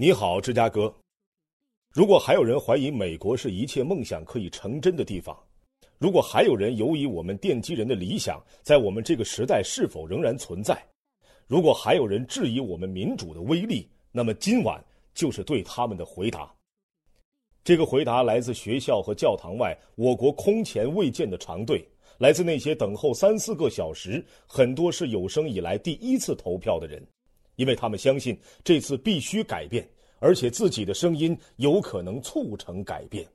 你好，芝加哥。如果还有人怀疑美国是一切梦想可以成真的地方，如果还有人犹疑我们奠基人的理想在我们这个时代是否仍然存在，如果还有人质疑我们民主的威力，那么今晚就是对他们的回答。这个回答来自学校和教堂外我国空前未见的长队，来自那些等候三四个小时、很多是有生以来第一次投票的人。因为他们相信这次必须改变，而且自己的声音有可能促成改变。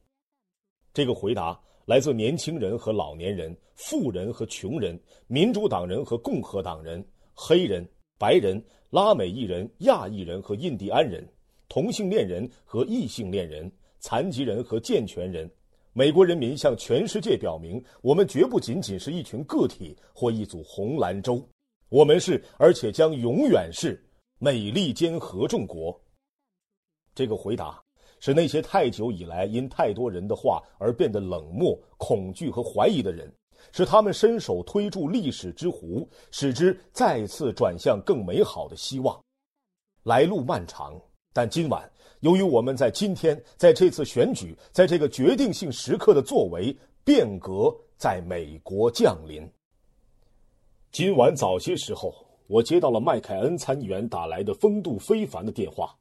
这个回答来自年轻人和老年人、富人和穷人、民主党人和共和党人、黑人、白人、拉美裔人、亚裔人和印第安人、同性恋人和异性恋人、残疾人和健全人。美国人民向全世界表明，我们绝不仅仅是一群个体或一组红蓝州，我们是，而且将永远是。美利坚合众国。这个回答是那些太久以来因太多人的话而变得冷漠、恐惧和怀疑的人，是他们伸手推住历史之壶，使之再次转向更美好的希望。来路漫长，但今晚，由于我们在今天，在这次选举，在这个决定性时刻的作为，变革在美国降临。今晚早些时候。我接到了麦凯恩参议员打来的风度非凡的电话。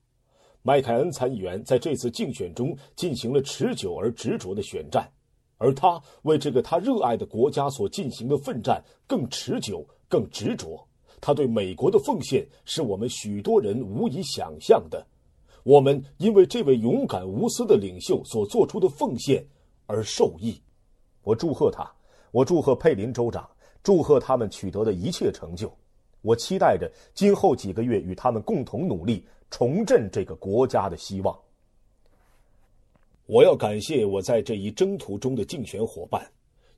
麦凯恩参议员在这次竞选中进行了持久而执着的选战，而他为这个他热爱的国家所进行的奋战更持久、更执着。他对美国的奉献是我们许多人无以想象的。我们因为这位勇敢无私的领袖所做出的奉献而受益。我祝贺他，我祝贺佩林州长，祝贺他们取得的一切成就。我期待着今后几个月与他们共同努力，重振这个国家的希望。我要感谢我在这一征途中的竞选伙伴，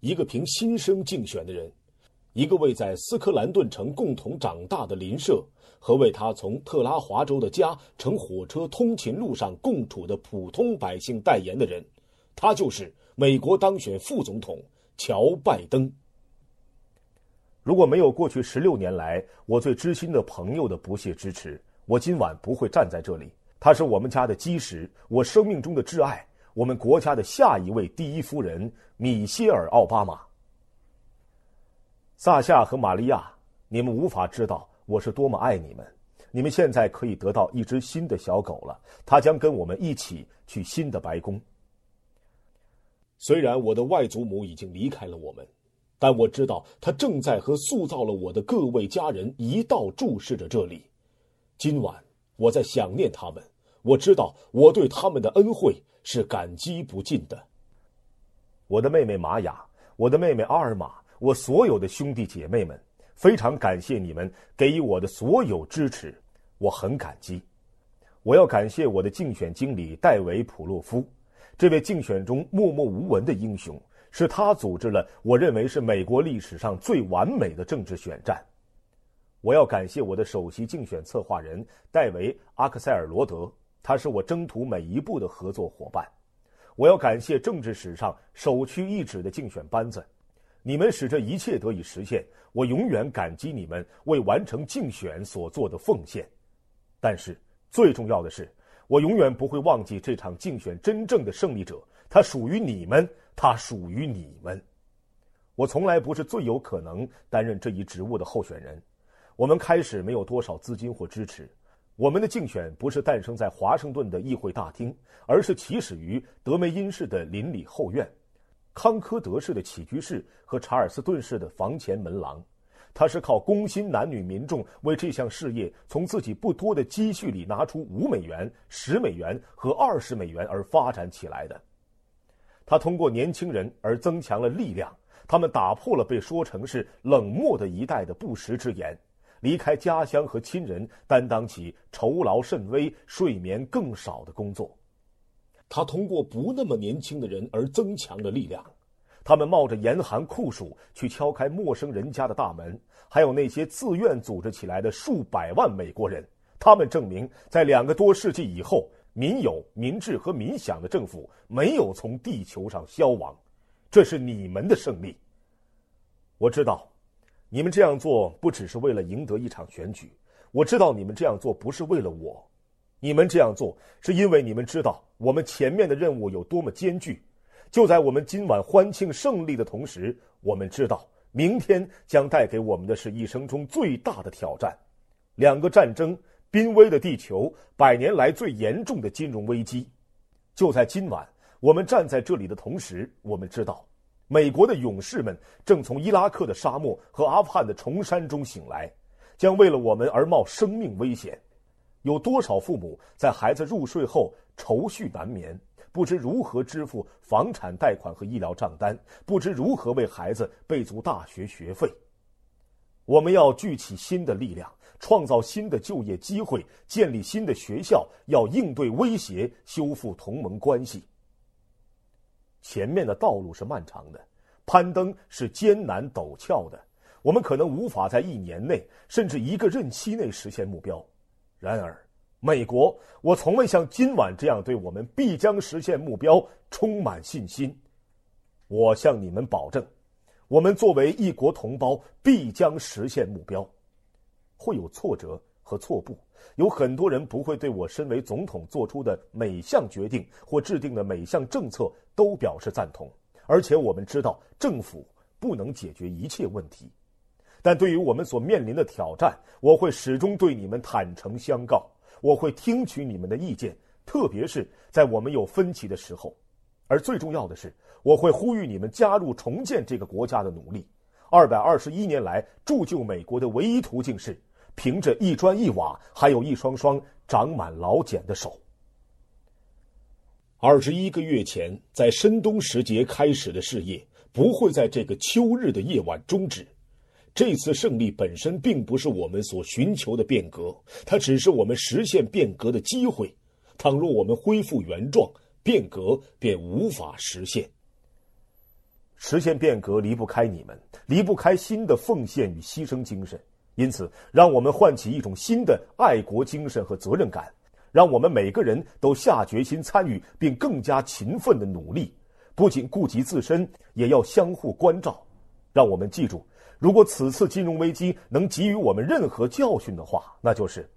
一个凭心声竞选的人，一个为在斯科兰顿城共同长大的邻舍，和为他从特拉华州的家乘火车通勤路上共处的普通百姓代言的人，他就是美国当选副总统乔·拜登。如果没有过去十六年来我最知心的朋友的不懈支持，我今晚不会站在这里。他是我们家的基石，我生命中的挚爱，我们国家的下一位第一夫人米歇尔·奥巴马。萨夏和玛利亚，你们无法知道我是多么爱你们。你们现在可以得到一只新的小狗了，它将跟我们一起去新的白宫。虽然我的外祖母已经离开了我们。但我知道，他正在和塑造了我的各位家人一道注视着这里。今晚，我在想念他们。我知道，我对他们的恩惠是感激不尽的。我的妹妹玛雅，我的妹妹阿尔玛，我所有的兄弟姐妹们，非常感谢你们给予我的所有支持，我很感激。我要感谢我的竞选经理戴维·普洛夫，这位竞选中默默无闻的英雄。是他组织了我认为是美国历史上最完美的政治选战。我要感谢我的首席竞选策划人戴维·阿克塞尔罗德，他是我征途每一步的合作伙伴。我要感谢政治史上首屈一指的竞选班子，你们使这一切得以实现，我永远感激你们为完成竞选所做的奉献。但是最重要的是，我永远不会忘记这场竞选真正的胜利者，他属于你们。它属于你们。我从来不是最有可能担任这一职务的候选人。我们开始没有多少资金或支持。我们的竞选不是诞生在华盛顿的议会大厅，而是起始于德梅因市的邻里后院、康科德市的起居室和查尔斯顿市的房前门廊。它是靠工薪男女民众为这项事业从自己不多的积蓄里拿出五美元、十美元和二十美元而发展起来的。他通过年轻人而增强了力量，他们打破了被说成是冷漠的一代的不实之言，离开家乡和亲人，担当起酬劳甚微、睡眠更少的工作。他通过不那么年轻的人而增强了力量，他们冒着严寒酷暑去敲开陌生人家的大门，还有那些自愿组织起来的数百万美国人，他们证明在两个多世纪以后。民有、民治和民享的政府没有从地球上消亡，这是你们的胜利。我知道，你们这样做不只是为了赢得一场选举。我知道你们这样做不是为了我，你们这样做是因为你们知道我们前面的任务有多么艰巨。就在我们今晚欢庆胜利的同时，我们知道明天将带给我们的是一生中最大的挑战：两个战争、濒危的地球、百年来最严重的金融危机。就在今晚，我们站在这里的同时，我们知道，美国的勇士们正从伊拉克的沙漠和阿富汗的崇山中醒来，将为了我们而冒生命危险。有多少父母在孩子入睡后愁绪难眠，不知如何支付房产贷款和医疗账单，不知如何为孩子备足大学学费？我们要聚起新的力量。创造新的就业机会，建立新的学校，要应对威胁，修复同盟关系。前面的道路是漫长的，攀登是艰难陡峭的，我们可能无法在一年内，甚至一个任期内实现目标。然而，美国，我从未像今晚这样对我们必将实现目标充满信心。我向你们保证，我们作为一国同胞，必将实现目标。会有挫折和错步，有很多人不会对我身为总统做出的每项决定或制定的每项政策都表示赞同。而且我们知道，政府不能解决一切问题，但对于我们所面临的挑战，我会始终对你们坦诚相告。我会听取你们的意见，特别是在我们有分歧的时候。而最重要的是，我会呼吁你们加入重建这个国家的努力。二百二十一年来，铸就美国的唯一途径是。凭着一砖一瓦，还有一双双长满老茧的手。二十一个月前，在深冬时节开始的事业，不会在这个秋日的夜晚终止。这次胜利本身并不是我们所寻求的变革，它只是我们实现变革的机会。倘若我们恢复原状，变革便无法实现。实现变革离不开你们，离不开新的奉献与牺牲精神。因此，让我们唤起一种新的爱国精神和责任感，让我们每个人都下决心参与，并更加勤奋的努力，不仅顾及自身，也要相互关照。让我们记住，如果此次金融危机能给予我们任何教训的话，那就是，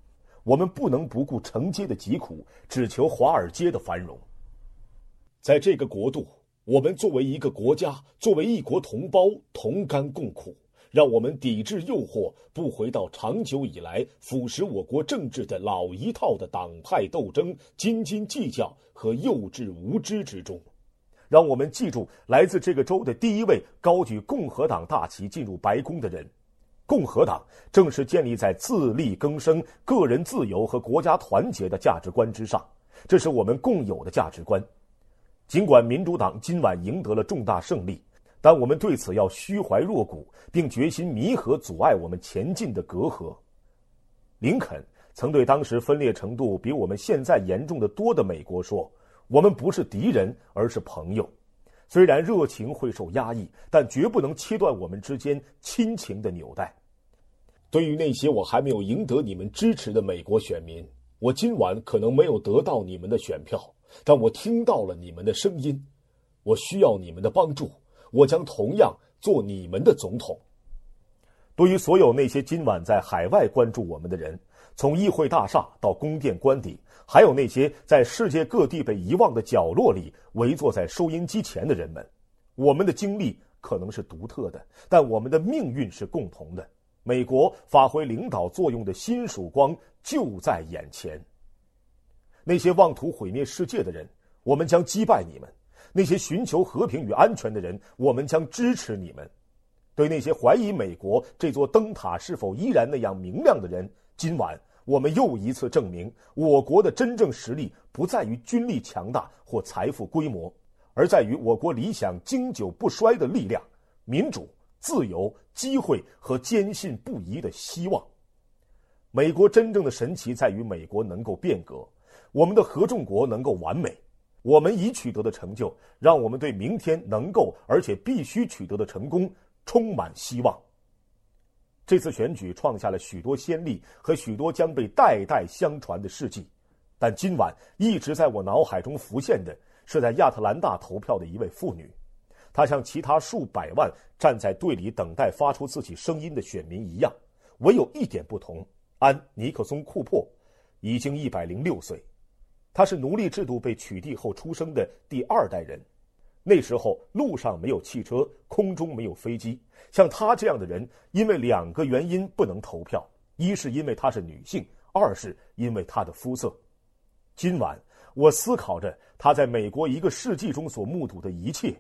我们不能不顾承接的疾苦，只求华尔街的繁荣。在这个国度，我们作为一个国家，作为一国同胞，同甘共苦。让我们抵制诱惑，不回到长久以来腐蚀我国政治的老一套的党派斗争、斤斤计较和幼稚无知之中。让我们记住，来自这个州的第一位高举共和党大旗进入白宫的人。共和党正是建立在自力更生、个人自由和国家团结的价值观之上，这是我们共有的价值观。尽管民主党今晚赢得了重大胜利。但我们对此要虚怀若谷，并决心弥合阻碍我们前进的隔阂。林肯曾对当时分裂程度比我们现在严重的多的美国说：“我们不是敌人，而是朋友。虽然热情会受压抑，但绝不能切断我们之间亲情的纽带。”对于那些我还没有赢得你们支持的美国选民，我今晚可能没有得到你们的选票，但我听到了你们的声音。我需要你们的帮助。我将同样做你们的总统。对于所有那些今晚在海外关注我们的人，从议会大厦到宫殿官邸，还有那些在世界各地被遗忘的角落里围坐在收音机前的人们，我们的经历可能是独特的，但我们的命运是共同的。美国发挥领导作用的新曙光就在眼前。那些妄图毁灭世界的人，我们将击败你们。那些寻求和平与安全的人，我们将支持你们；对那些怀疑美国这座灯塔是否依然那样明亮的人，今晚我们又一次证明，我国的真正实力不在于军力强大或财富规模，而在于我国理想经久不衰的力量、民主、自由、机会和坚信不疑的希望。美国真正的神奇在于，美国能够变革，我们的合众国能够完美。我们已取得的成就，让我们对明天能够而且必须取得的成功充满希望。这次选举创下了许多先例和许多将被代代相传的事迹，但今晚一直在我脑海中浮现的是在亚特兰大投票的一位妇女，她像其他数百万站在队里等待发出自己声音的选民一样，唯有一点不同：安·尼克松·库珀。已经一百零六岁，他是奴隶制度被取缔后出生的第二代人。那时候路上没有汽车，空中没有飞机。像他这样的人，因为两个原因不能投票：一是因为她是女性，二是因为她的肤色。今晚我思考着他在美国一个世纪中所目睹的一切，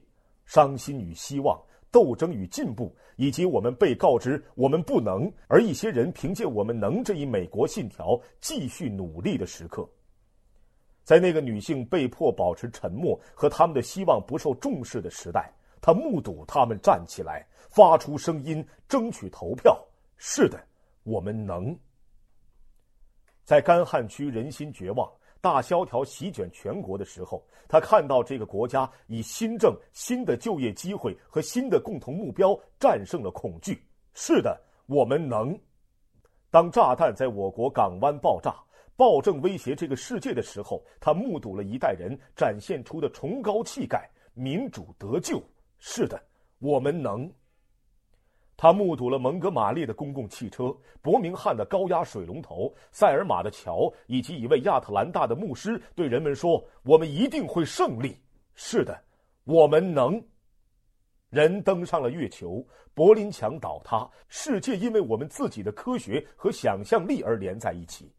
伤心与希望。斗争与进步，以及我们被告知我们不能，而一些人凭借我们能这一美国信条继续努力的时刻，在那个女性被迫保持沉默和他们的希望不受重视的时代，他目睹他们站起来，发出声音，争取投票。是的，我们能。在干旱区，人心绝望。大萧条席卷全国的时候，他看到这个国家以新政、新的就业机会和新的共同目标战胜了恐惧。是的，我们能。当炸弹在我国港湾爆炸、暴政威胁这个世界的时候，他目睹了一代人展现出的崇高气概，民主得救。是的，我们能。他目睹了蒙哥马利的公共汽车、伯明翰的高压水龙头、塞尔玛的桥，以及一位亚特兰大的牧师对人们说：“我们一定会胜利。”是的，我们能。人登上了月球，柏林墙倒塌，世界因为我们自己的科学和想象力而连在一起。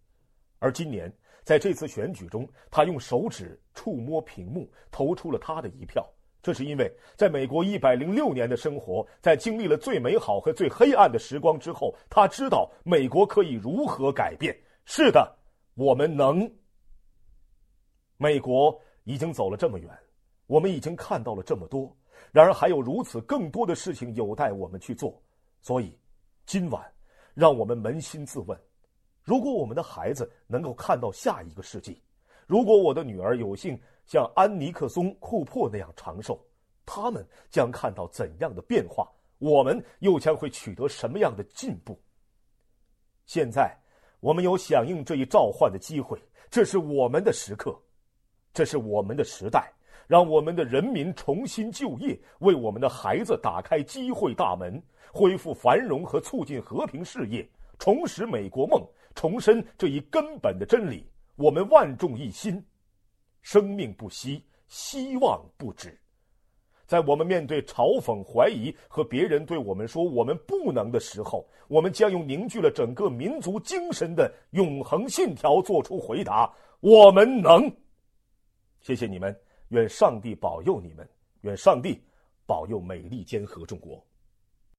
而今年，在这次选举中，他用手指触摸屏幕，投出了他的一票。这是因为，在美国一百零六年的生活，在经历了最美好和最黑暗的时光之后，他知道美国可以如何改变。是的，我们能。美国已经走了这么远，我们已经看到了这么多，然而还有如此更多的事情有待我们去做。所以，今晚，让我们扪心自问：如果我们的孩子能够看到下一个世纪，如果我的女儿有幸……像安尼克松·库珀那样长寿，他们将看到怎样的变化？我们又将会取得什么样的进步？现在，我们有响应这一召唤的机会，这是我们的时刻，这是我们的时代，让我们的人民重新就业，为我们的孩子打开机会大门，恢复繁荣和促进和平事业，重拾美国梦，重申这一根本的真理：我们万众一心。生命不息，希望不止。在我们面对嘲讽、怀疑和别人对我们说我们不能的时候，我们将用凝聚了整个民族精神的永恒信条做出回答：我们能。谢谢你们，愿上帝保佑你们，愿上帝保佑美利坚合众国。